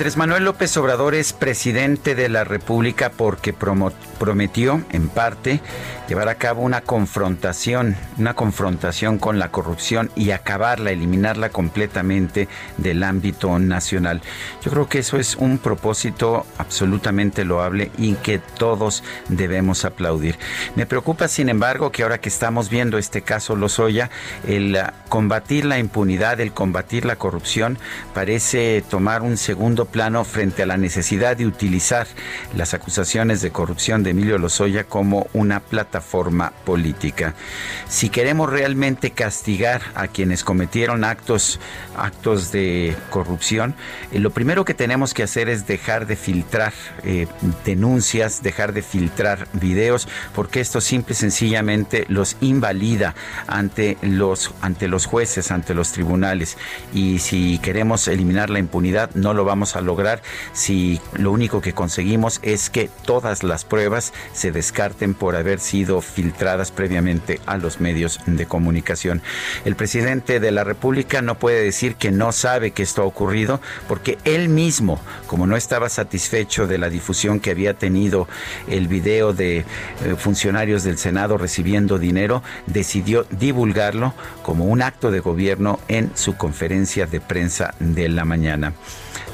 Andrés Manuel López Obrador es presidente de la República porque prometió, en parte, llevar a cabo una confrontación, una confrontación con la corrupción y acabarla, eliminarla completamente del ámbito nacional. Yo creo que eso es un propósito absolutamente loable y que todos debemos aplaudir. Me preocupa, sin embargo, que ahora que estamos viendo este caso Lozoya, el combatir la impunidad, el combatir la corrupción, parece tomar un segundo plano frente a la necesidad de utilizar las acusaciones de corrupción de Emilio Lozoya como una plataforma política. Si queremos realmente castigar a quienes cometieron actos, actos de corrupción, eh, lo primero que tenemos que hacer es dejar de filtrar eh, denuncias, dejar de filtrar videos, porque esto simple y sencillamente los invalida ante los, ante los jueces, ante los tribunales. Y si queremos eliminar la impunidad, no lo vamos a lograr si lo único que conseguimos es que todas las pruebas se descarten por haber sido filtradas previamente a los medios de comunicación. El presidente de la República no puede decir que no sabe que esto ha ocurrido porque él mismo, como no estaba satisfecho de la difusión que había tenido el video de eh, funcionarios del Senado recibiendo dinero, decidió divulgarlo como un acto de gobierno en su conferencia de prensa de la mañana.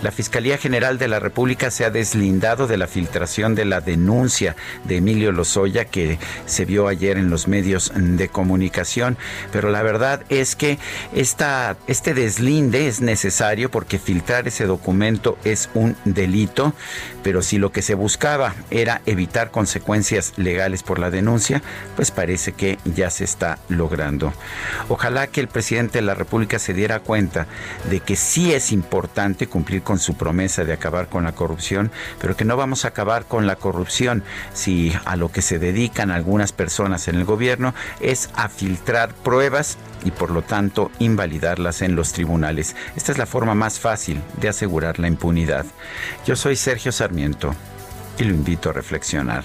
La Fiscalía General de la República se ha deslindado de la filtración de la denuncia de Emilio Lozoya que se vio ayer en los medios de comunicación, pero la verdad es que esta, este deslinde es necesario porque filtrar ese documento es un delito, pero si lo que se buscaba era evitar consecuencias legales por la denuncia, pues parece que ya se está logrando. Ojalá que el presidente de la República se diera cuenta de que sí es importante cumplir con su promesa de acabar con la corrupción, pero que no vamos a acabar con la corrupción si a lo que se dedican algunas personas en el gobierno es a filtrar pruebas y por lo tanto invalidarlas en los tribunales. Esta es la forma más fácil de asegurar la impunidad. Yo soy Sergio Sarmiento y lo invito a reflexionar.